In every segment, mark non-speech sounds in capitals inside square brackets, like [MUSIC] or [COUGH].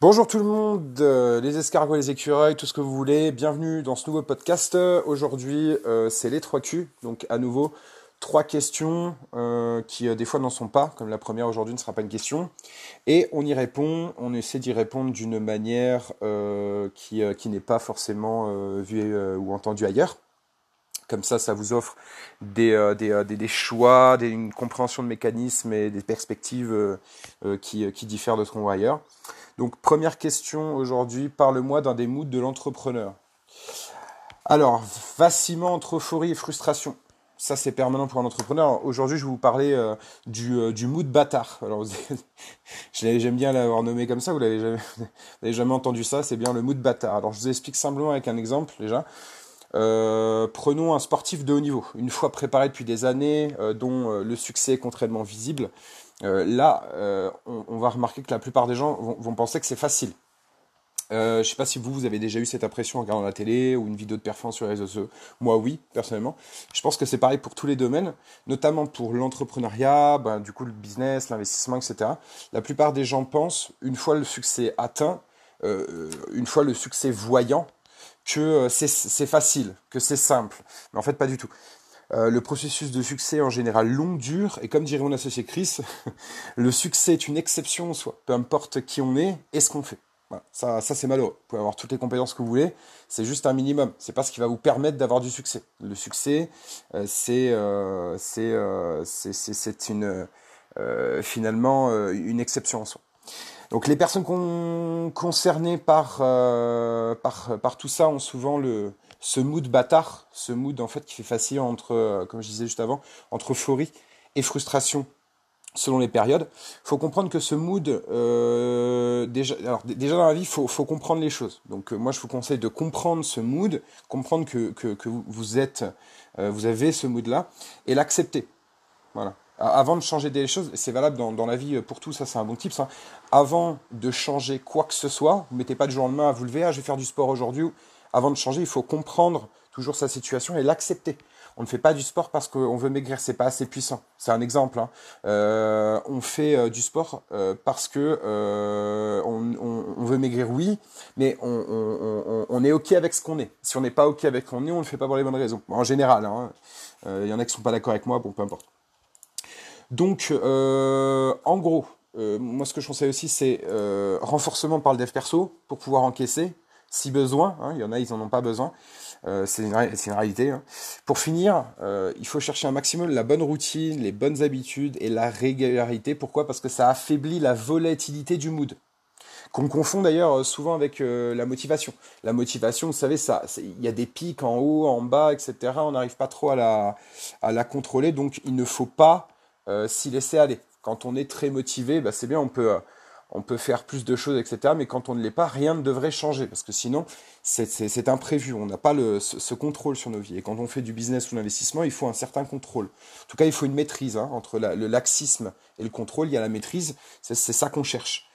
Bonjour tout le monde, euh, les escargots, les écureuils, tout ce que vous voulez. Bienvenue dans ce nouveau podcast. Aujourd'hui, euh, c'est les 3 Q. Donc, à nouveau, trois questions euh, qui des fois n'en sont pas, comme la première aujourd'hui ne sera pas une question. Et on y répond, on essaie d'y répondre d'une manière qui, qui n'est pas forcément vue ou entendue ailleurs. Comme ça, ça vous offre des, des, des, choix, des, une compréhension de mécanismes et des perspectives qui, qui diffèrent de ce qu'on voit. Donc première question aujourd'hui, parle-moi d'un des moods de l'entrepreneur. Alors, vacillement entre euphorie et frustration. Ça, c'est permanent pour un entrepreneur. Aujourd'hui, je vais vous parler euh, du, euh, du mood bâtard. Alors, [LAUGHS] j'aime bien l'avoir nommé comme ça. Vous l'avez jamais, [LAUGHS] jamais entendu ça. C'est bien le mood bâtard. Alors, je vous explique simplement avec un exemple déjà. Euh, prenons un sportif de haut niveau, une fois préparé depuis des années, dont le succès est contrairement visible. Euh, là, euh, on, va remarquer que la plupart des gens vont, penser que c'est facile. Euh, je ne sais pas si vous, vous avez déjà eu cette impression en regardant la télé ou une vidéo de performance sur les réseaux sociaux. Moi, oui, personnellement. Je pense que c'est pareil pour tous les domaines, notamment pour l'entrepreneuriat, ben, du coup le business, l'investissement, etc. La plupart des gens pensent, une fois le succès atteint, une fois le succès voyant, que c'est facile, que c'est simple. Mais en fait, pas du tout. Euh, le processus de succès en général long, dur, et comme dirait mon associé Chris, [LAUGHS] le succès est une exception en soi, peu importe qui on est et ce qu'on fait. Ça, c'est malheureux. Vous pouvez avoir toutes les compétences que vous voulez, c'est juste un minimum. C'est pas ce qui va vous permettre d'avoir du succès. Le succès, euh, c'est euh, c'est une finalement une exception en soi. Donc les personnes concernées par, par, par tout ça ont souvent le, ce mood bâtard, ce mood en fait qui fait facile entre, euh, comme je disais juste avant, entre euphorie et frustration selon les périodes. Il faut comprendre que ce mood, euh, déjà, alors déjà dans la vie, il faut, faut, comprendre les choses. Donc euh, moi, je vous conseille de comprendre ce mood, comprendre que, que, que vous êtes, vous avez ce mood-là, et l'accepter. Voilà. Avant de changer des choses, c'est valable dans, la vie pour tout, ça c'est un bon tip. Avant de changer quoi que ce soit, vous mettez pas du jour au lendemain à vous lever, ah, je vais faire du sport aujourd'hui, avant de changer, il faut comprendre toujours sa situation et l'accepter. On ne fait pas du sport parce qu'on veut maigrir, c'est pas assez puissant. C'est un exemple. Hein. Euh, on fait euh, du sport euh, parce que on, veut maigrir, oui, mais on, est ok avec ce qu'on est. Si on n'est pas ok avec ce qu'on est, on ne le fait pas pour les bonnes raisons. En général, hein. il y en a qui sont pas d'accord avec moi, bon, peu importe. Donc, en gros, moi ce que je conseille aussi, c'est renforcement par le dev perso pour pouvoir encaisser si besoin. Hein, il y en a, ils n'en ont pas besoin. Euh, c'est une, réalité. Hein. Pour finir, euh, il faut chercher un maximum la bonne routine, les bonnes habitudes et la régularité. Pourquoi? Parce que ça affaiblit la volatilité du mood. Qu'on confond d'ailleurs euh, souvent avec la motivation. La motivation, vous savez, ça, il y a des pics en haut, en bas, etc. On n'arrive pas trop à la, à la contrôler, donc il ne faut pas s'y laisser aller. Quand on est très motivé, bah, c'est bien, on peut on peut faire plus de choses, etc. Mais quand on ne l'est pas, rien ne devrait changer, parce que sinon, c'est imprévu. On n'a pas le, ce, contrôle sur nos vies. Et quand on fait du business ou l'investissement, il faut un certain contrôle. En tout cas, il faut une maîtrise. Hein, entre le laxisme et le contrôle, il y a la maîtrise. C'est ça qu'on cherche.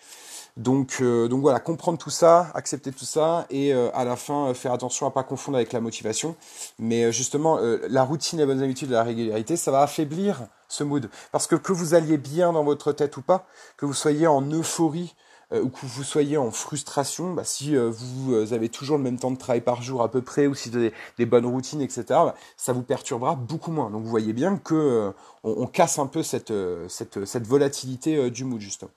Donc, euh, donc voilà, comprendre tout ça, accepter tout ça, et euh, à la fin euh, faire attention à pas confondre avec la motivation. Mais justement, la routine, les bonnes habitudes, la régularité, ça va affaiblir ce mood. Parce que que vous alliez bien dans votre tête ou pas, que vous soyez en euphorie ou que vous soyez en frustration, bah, si vous avez toujours le même temps de travail par jour à peu près, ou si vous avez des bonnes routines, etc., bah, ça vous perturbera beaucoup moins. Donc vous voyez bien que on, casse un peu cette, cette, cette volatilité du mood justement.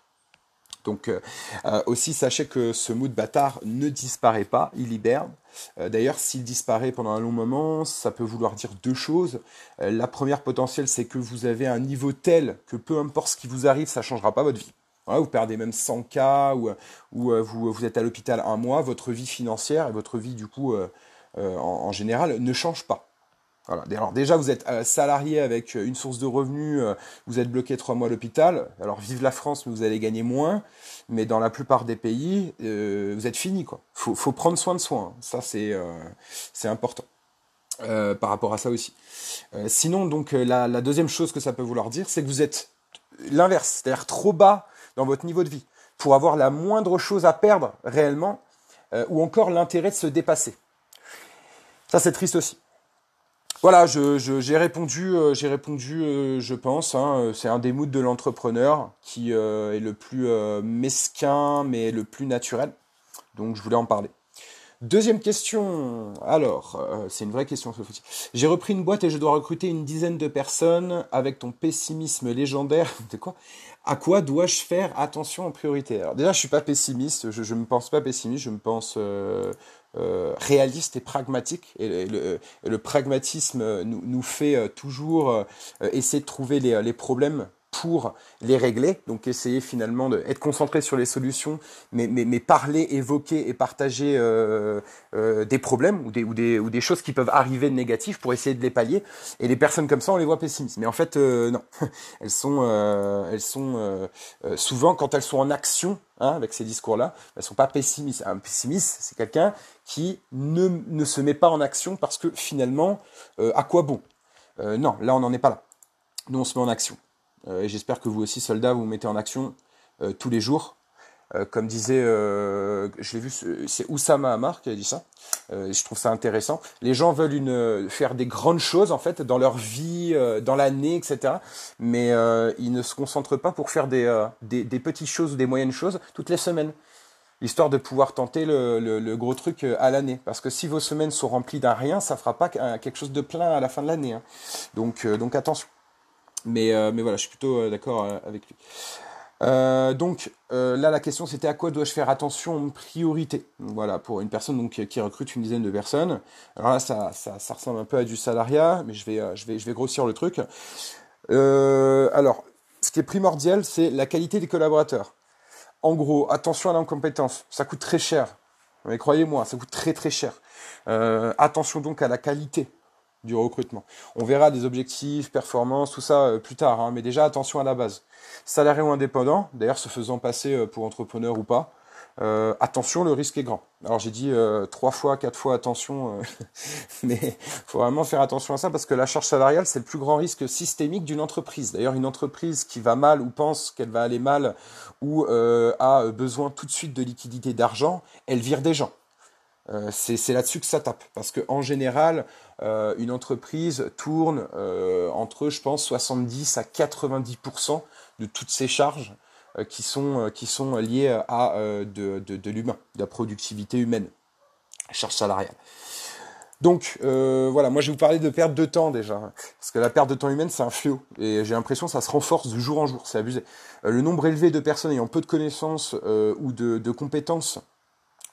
Donc euh, euh, aussi sachez que ce mood bâtard ne disparaît pas, il hiberne. Euh, d'ailleurs, s'il disparaît pendant un long moment, ça peut vouloir dire deux choses. la première potentielle, c'est que vous avez un niveau tel que peu importe ce qui vous arrive, ça ne changera pas votre vie. vous perdez même 100 k ou, vous, vous, êtes à l'hôpital un mois, votre vie financière et votre vie du coup en, général ne change pas. Alors déjà, vous êtes euh, salarié avec euh, une source de revenus, euh, vous êtes bloqué trois mois à l'hôpital. Alors vive la France, mais vous allez gagner moins. Mais dans la plupart des pays, vous êtes fini quoi. Faut, faut prendre soin de soi. Hein. Ça c'est c'est important. par rapport à ça aussi. sinon, donc la, la, deuxième chose que ça peut vouloir dire, c'est que vous êtes l'inverse, c'est-à-dire trop bas dans votre niveau de vie, pour avoir la moindre chose à perdre réellement, ou encore l'intérêt de se dépasser. Ça, c'est triste aussi. Voilà, j'ai répondu, euh, j'ai répondu, euh, je pense. Hein, c'est un des moods de l'entrepreneur qui est le plus mesquin, mais le plus naturel. Donc, je voulais en parler. Deuxième question. Alors, c'est une vraie question. J'ai repris une boîte et je dois recruter une dizaine de personnes avec ton pessimisme légendaire. [LAUGHS] De quoi? À quoi dois-je faire attention en priorité? Alors déjà, je suis pas pessimiste. Je, ne me pense pas pessimiste. Je me pense euh, réaliste et pragmatique. Et le, pragmatisme nous, nous, fait euh, toujours euh, essayer de trouver les, les problèmes pour les régler. Donc essayer finalement d'être concentré sur les solutions, mais, parler, évoquer et partager euh, euh, des problèmes ou des, choses qui peuvent arriver de négatif pour essayer de les pallier. Et les personnes comme ça, on les voit pessimistes. Mais en fait, euh, non. [LAUGHS] elles sont, elles sont souvent, quand elles sont en action, hein, avec ces discours-là, elles sont pas pessimistes. Un pessimiste, c'est quelqu'un qui ne, ne se met pas en action parce que finalement, à quoi bon? Non, là, on n'en est pas là. Nous, on se met en action. Euh, j'espère que vous aussi, soldats, vous, mettez en action euh, tous les jours. Euh, comme disait, je l'ai vu, c'est Oussama Hamar qui a dit ça. je trouve ça intéressant. Les gens veulent faire des grandes choses en fait dans leur vie, dans l'année, etc. Mais ils ne se concentrent pas pour faire des, petites choses ou des moyennes choses toutes les semaines histoire de pouvoir tenter le, gros truc à l'année. Parce que si vos semaines sont remplies d'un rien, ça fera pas quelque chose de plein à la fin de l'année. Hein. Donc, donc attention. Mais, euh, mais voilà, je suis plutôt euh, d'accord euh, avec lui. donc là, la question c'était à quoi dois-je faire attention en priorité? Voilà, pour une personne donc, qui recrute une dizaine de personnes. Alors là, ça, ça, ressemble un peu à du salariat, mais je vais, je vais, je vais grossir le truc. alors, ce qui est primordial, c'est la qualité des collaborateurs. En gros, attention à l'incompétence. Ça coûte très cher. Mais croyez-moi, ça coûte très très cher. attention donc à la qualité du recrutement. On verra des objectifs, performances, tout ça euh, plus tard, hein, mais déjà attention à la base. Salarié ou indépendant, d'ailleurs se faisant passer euh, pour entrepreneur ou pas, euh, attention, le risque est grand. Alors j'ai dit trois fois, quatre fois attention, [LAUGHS] mais faut vraiment faire attention à ça parce que la charge salariale c'est le plus grand risque systémique d'une entreprise. D'ailleurs une entreprise qui va mal ou pense qu'elle va aller mal ou a besoin tout de suite de liquidité d'argent, elle vire des gens. C'est là-dessus que ça tape. Parce qu'en général, euh, une entreprise tourne euh, entre, je pense, 70 à 90% de toutes ses charges qui, sont, qui sont liées à de, de, l'humain, de la productivité humaine, charge salariale. Donc voilà, moi je vais vous parler de perte de temps déjà, parce que la perte de temps humaine c'est un fléau, et j'ai l'impression que ça se renforce de jour en jour, c'est abusé. le nombre élevé de personnes ayant peu de connaissances ou de compétences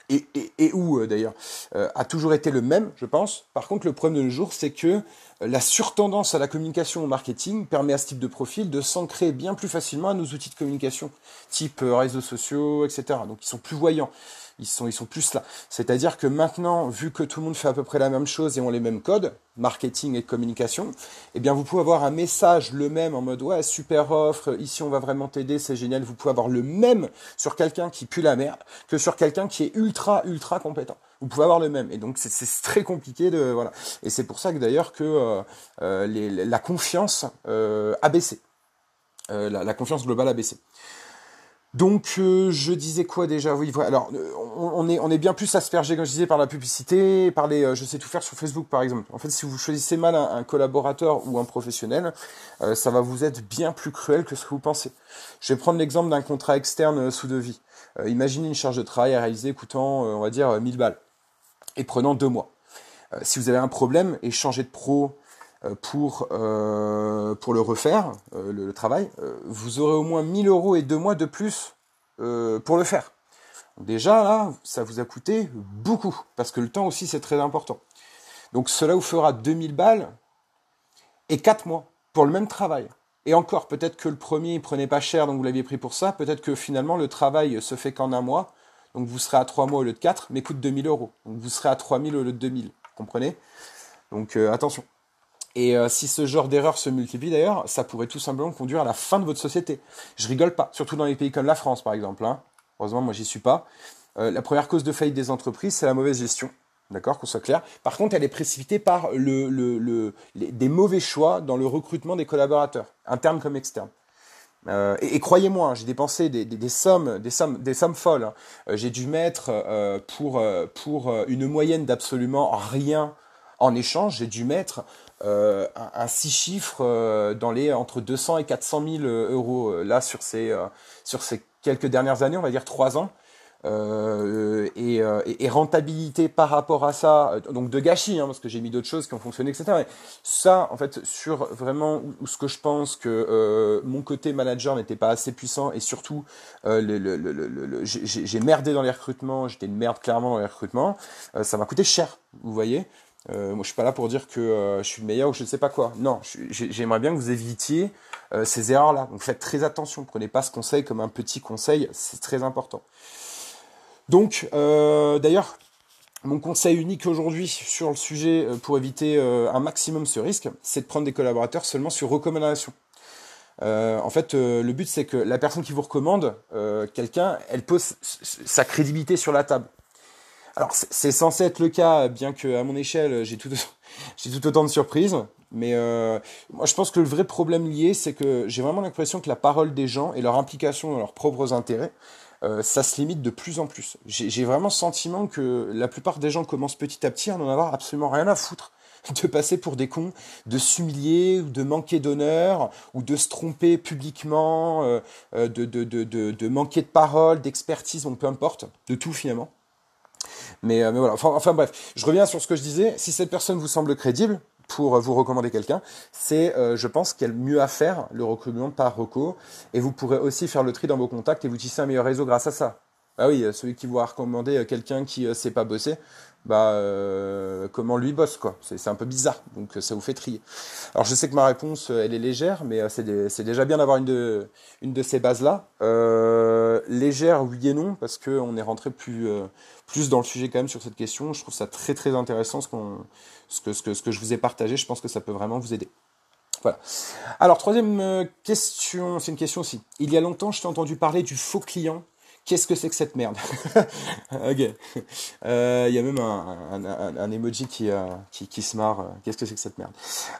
et, et, où euh, d'ailleurs, euh, a toujours été le même, je pense. Par contre, le problème de nos jours, c'est que la surtendance à la communication au marketing permet à ce type de profil de s'ancrer bien plus facilement à nos outils de communication, type réseaux sociaux, etc. Donc, ils sont plus voyants ils sont, ils sont plus là. C'est-à-dire que maintenant, vu que tout le monde fait à peu près la même chose et ont les mêmes codes, marketing et communication, eh bien, vous pouvez avoir un message le même en mode, ouais, super offre, ici on va vraiment t'aider, c'est génial. Vous pouvez avoir le même sur quelqu'un qui pue la merde que sur quelqu'un qui est ultra, ultra compétent. Vous pouvez avoir le même. Et donc, c'est [LAUGHS] très compliqué de, voilà. Et c'est pour ça que d'ailleurs que euh, euh la confiance euh, a baissé. La, confiance globale a baissé. Donc je disais quoi déjà? Oui, voilà. Alors on, est on est bien plus aspergé comme je disais par la publicité, par les je sais tout faire sur Facebook par exemple. En fait, si vous choisissez mal un, collaborateur ou un professionnel, ça va vous être bien plus cruel que ce que vous pensez. Je vais prendre l'exemple d'un contrat externe sous devis. imaginez une charge de travail à réaliser coûtant on va dire 1000 balles et prenant deux mois. si vous avez un problème et changez de pro, euh, pour, euh, pour le refaire, euh, le, travail, vous aurez au moins 1000 euros et deux mois de plus pour le faire. Déjà, là, ça vous a coûté beaucoup, parce que le temps aussi, c'est très important. Donc cela vous fera 2000 balles et 4 mois pour le même travail. Et encore, peut-être que le premier, il prenait pas cher, donc vous l'aviez pris pour ça. Peut-être que finalement, le travail se fait qu'en un mois. Donc vous serez à 3 mois au lieu de 4, mais coûte 2000 euros. Donc vous serez à 3000 au lieu de 2000. Vous comprenez? Donc attention. Et euh, si ce genre d'erreur se multiplie d'ailleurs, ça pourrait tout simplement conduire à la fin de votre société. Je rigole pas, surtout dans les pays comme la France par exemple. Hein. Heureusement, moi j'y suis pas. Euh, la première cause de faillite des entreprises, c'est la mauvaise gestion. D'accord, qu'on soit clair. Par contre, elle est précipitée par des mauvais choix dans le recrutement des collaborateurs, internes comme externes. Euh, et, croyez-moi, hein, j'ai dépensé des, des, des, sommes, des sommes, des sommes folles. Hein. j'ai dû mettre pour pour une moyenne d'absolument rien En échange, j'ai dû mettre un, un, six chiffres dans les entre 200 et 400 000 euros là sur ces sur ces quelques dernières années, on va dire trois ans. Euh, euh, et, rentabilité par rapport à ça, euh, donc de gâchis, hein, parce que j'ai mis d'autres choses qui ont fonctionné, etc. Mais ça, en fait, sur vraiment où, ce que je pense que mon côté manager n'était pas assez puissant et surtout j'ai merdé dans les recrutements, j'étais une merde clairement dans les recrutements, ça m'a coûté cher, vous voyez. moi, je suis pas là pour dire que je suis le meilleur ou je ne sais pas quoi. Non, j'aimerais bien que vous évitiez ces erreurs-là. Donc, faites très attention. Prenez pas ce conseil comme un petit conseil, c'est très important. Donc, euh, d'ailleurs, mon conseil unique aujourd'hui sur le sujet euh, pour éviter euh, un maximum ce risque, c'est de prendre des collaborateurs seulement sur recommandation. en fait, le but c'est que la personne qui vous recommande quelqu'un, elle pose sa crédibilité sur la table. Alors c'est censé être le cas, bien que à mon échelle j'ai tout, [LAUGHS] j'ai tout autant de surprises. Mais moi je pense que le vrai problème lié, c'est que j'ai vraiment l'impression que la parole des gens et leur implication dans leurs propres intérêts euh, ça se limite de plus en plus. J'ai vraiment le sentiment que la plupart des gens commencent petit à petit à n'en avoir absolument rien à foutre [LAUGHS] de passer pour des cons, de s'humilier ou de manquer d'honneur ou de se tromper publiquement, euh, euh, de, de, de, de, manquer de parole, d'expertise, peu importe, de tout finalement. Mais, mais voilà, enfin, enfin, bref, je reviens sur ce que je disais. Si cette personne vous semble crédible, pour vous recommander quelqu'un, c'est, euh, je pense, qu'il y mieux à faire, le recrutement par reco. Et vous pourrez aussi faire le tri dans vos contacts et vous tisser un meilleur réseau grâce à ça. Ah oui, celui qui vous a recommandé euh, quelqu'un qui ne euh, sait pas bosser, bah euh, comment lui bosse quoi. C'est un peu bizarre, donc ça vous fait trier. Alors je sais que ma réponse elle est légère, mais c'est déjà bien d'avoir une de une de ces bases là. légère oui et non parce que on est rentré plus plus dans le sujet quand même sur cette question. Je trouve ça très très intéressant ce qu'on ce que ce que ce que je vous ai partagé. Je pense que ça peut vraiment vous aider. Voilà. Alors troisième question, c'est une question aussi. Il y a longtemps, je t'ai entendu parler du faux client Qu'est-ce que c'est que cette merde. [LAUGHS] Il euh, y a même un, emoji qui, euh, qui, se marre. Qu'est-ce que c'est que cette merde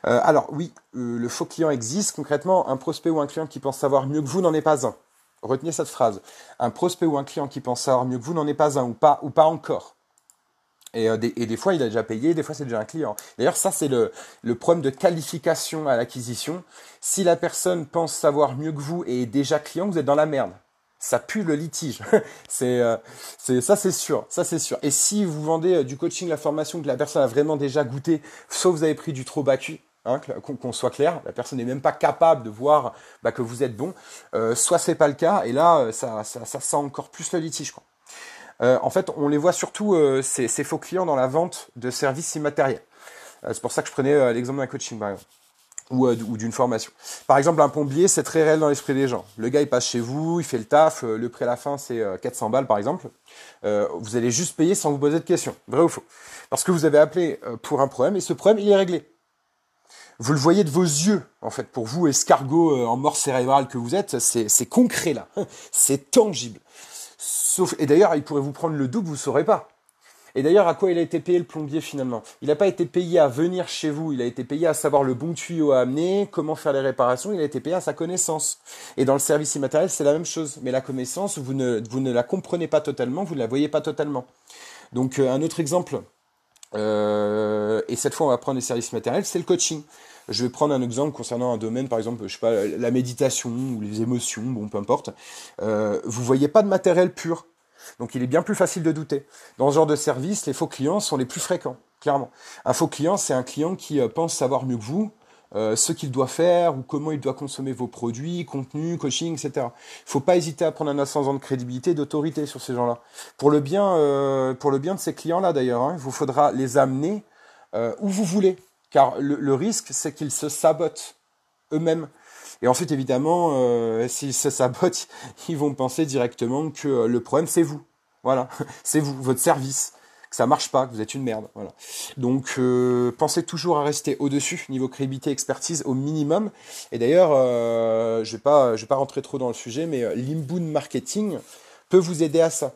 euh, Alors oui, le faux client existe. Concrètement, un prospect ou un client qui pense savoir mieux que vous n'en est pas un. Retenez cette phrase. Un prospect ou un client qui pense savoir mieux que vous n'en est pas un ou pas ou pas encore. Et, des, et, des, fois, il a déjà payé, des fois, c'est déjà un client. D'ailleurs, ça, c'est le, le problème de qualification à l'acquisition. Si la personne pense savoir mieux que vous et est déjà client, vous êtes dans la merde ça pue le litige. [LAUGHS] c'est, euh, c'est ça, c'est sûr, ça c'est sûr. Et si vous vendez euh, du coaching, la formation que la personne a vraiment déjà goûté, sauf vous avez pris du trop bas hein, qu'on, soit clair, la personne n'est même pas capable de voir bah, que vous êtes bon, euh, soit c'est pas le cas, et là ça, ça, ça sent encore plus le litige. Euh, en fait, on les voit surtout ces, ces, faux clients dans la vente de services immatériels. c'est pour ça que je prenais l'exemple d'un coaching par exemple ou, euh, ou d'une formation. Par exemple, un plombier, c'est très réel dans l'esprit des gens. Le gars, il passe chez vous, il fait le taf, euh, le prix à la fin, c'est 400 euh, balles, par exemple. vous allez juste payer sans vous poser de questions. Vrai ou faux? Parce que vous avez appelé pour un problème et ce problème, il est réglé. Vous le voyez de vos yeux, en fait. Pour vous, escargot en mort cérébrale que vous êtes, c'est concret, là. [LAUGHS] C'est tangible. Sauf, et d'ailleurs, il pourrait vous prendre le double, vous saurez pas. Et d'ailleurs, à quoi il a été payé le plombier finalement? Il n'a pas été payé à venir chez vous, il a été payé à savoir le bon tuyau à amener, comment faire les réparations, il a été payé à sa connaissance. Et dans le service immatériel, c'est la même chose. Mais la connaissance, vous ne, vous ne la comprenez pas totalement, vous ne la voyez pas totalement. Donc euh, un autre exemple, euh, et cette fois on va prendre les services matériels, c'est le coaching. Je vais prendre un exemple concernant un domaine, par exemple, je sais pas, la méditation ou les émotions, bon, peu importe. Euh, vous voyez pas de matériel pur. Donc il est bien plus facile de douter. Dans ce genre de service, les faux clients sont les plus fréquents, clairement. Un faux client, c'est un client qui euh, pense savoir mieux que vous, euh, ce qu'il doit faire ou comment il doit consommer vos produits, contenu, coaching, etc. Il faut pas hésiter à prendre un ascendant de crédibilité, d'autorité sur ces gens-là. Pour le bien, euh, de ces clients-là d'ailleurs, hein, il vous faudra les amener où vous voulez, car le risque, c'est qu'ils se sabotent eux-mêmes. Et ensuite, évidemment, euh, s'ils se sabotent, [LAUGHS] ils vont penser directement que euh, le problème, c'est vous. Voilà, [LAUGHS] c'est vous, votre service, que ça marche pas, que vous êtes une merde. Voilà. Donc, euh, pensez toujours à rester au-dessus, niveau crédibilité, expertise, au minimum. Et d'ailleurs, euh, je je vais pas rentrer trop dans le sujet, mais l'inbound marketing peut vous aider à ça.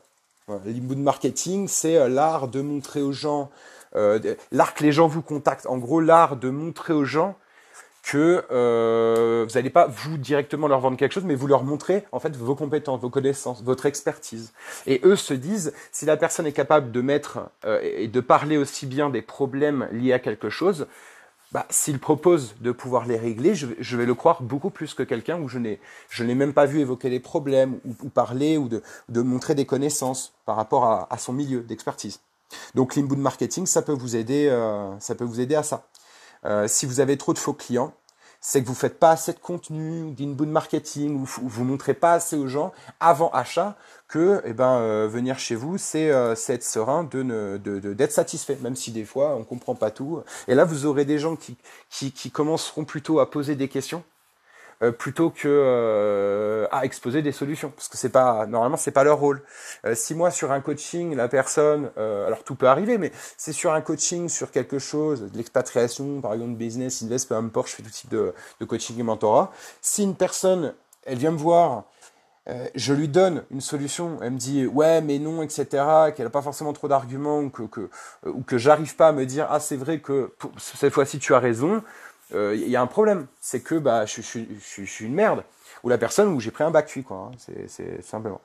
Voilà. L'inbound marketing, c'est l'art de montrer aux gens, l'art que les gens vous contactent. En gros, l'art de montrer aux gens que euh, vous n'allez pas vous directement leur vendre quelque chose, mais vous leur montrer en fait vos compétences, vos connaissances, votre expertise. Et eux se disent, si la personne est capable de mettre euh, et de parler aussi bien des problèmes liés à quelque chose, bah, s'il propose de pouvoir les régler, je, vais le croire beaucoup plus que quelqu'un où je n'ai, je n'ai même pas vu évoquer les problèmes ou, parler ou de, montrer des connaissances par rapport à, à son milieu d'expertise. Donc l'inbound marketing, ça peut vous aider, euh, ça peut vous aider à ça. Euh, si vous avez trop de faux clients, c'est que vous faites pas assez de contenu d'inbound marketing ou vous, montrez pas assez aux gens avant achat que eh ben euh, venir chez vous c'est euh, être serein de d'être de, satisfait même si des fois on comprend pas tout. Et là vous aurez des gens qui qui, qui commenceront plutôt à poser des questions euh, plutôt que euh, à exposer des solutions. Parce que c'est pas normalement c'est pas leur rôle. Euh, si moi sur un coaching la personne alors tout peut arriver mais c'est sur un coaching sur quelque chose de l'expatriation par exemple business invest peu importe je fais tout type de, de coaching et mentorat. Si une personne elle vient me voir je lui donne une solution, elle me dit ouais mais non etc, qu'elle n'a pas forcément trop d'arguments ou que, que ou que j'arrive pas à me dire ah c'est vrai que cette fois-ci tu as raison, il euh, y a un problème, c'est que bah, je, je, je, suis une merde. Ou la personne où j'ai pris un bac cuit, quoi. Hein. C'est simplement.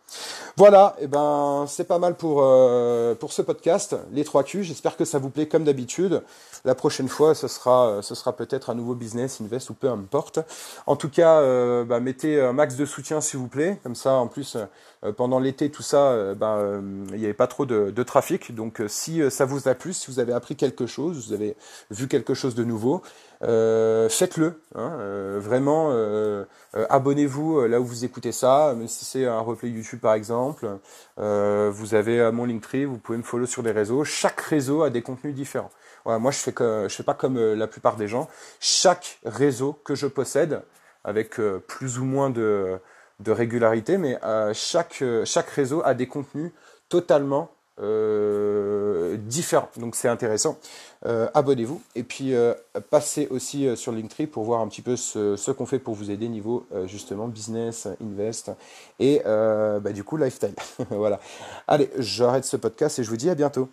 Voilà, eh ben c'est pas mal pour euh, pour ce podcast, les trois Q. J'espère que ça vous plaît comme d'habitude. La prochaine fois, ce sera ce sera peut-être un nouveau business, invest ou peu importe. En tout cas, euh, bah, mettez un max de soutien s'il vous plaît. Comme ça, en plus, euh, pendant l'été, tout ça, euh, bah, euh, il n'y avait pas trop de, de trafic. Donc, si ça vous a plu, si vous avez appris quelque chose, vous avez vu quelque chose de nouveau, euh, faites-le. Hein, euh, vraiment, euh, abonnez-vous là où vous écoutez ça, même si c'est un replay YouTube par exemple. vous avez mon Linktree, vous pouvez me follow sur des réseaux. Chaque réseau a des contenus différents. Moi je fais que je fais pas comme la plupart des gens. Chaque réseau que je possède, avec plus ou moins de, de régularité, mais chaque chaque réseau a des contenus totalement euh, différents. Donc c'est intéressant. Euh, abonnez-vous et puis euh, passez aussi euh, sur Linktree pour voir un petit peu ce, qu'on fait pour vous aider niveau justement business, invest et bah, du coup lifestyle. [LAUGHS] voilà. Allez, j'arrête ce podcast et je vous dis à bientôt.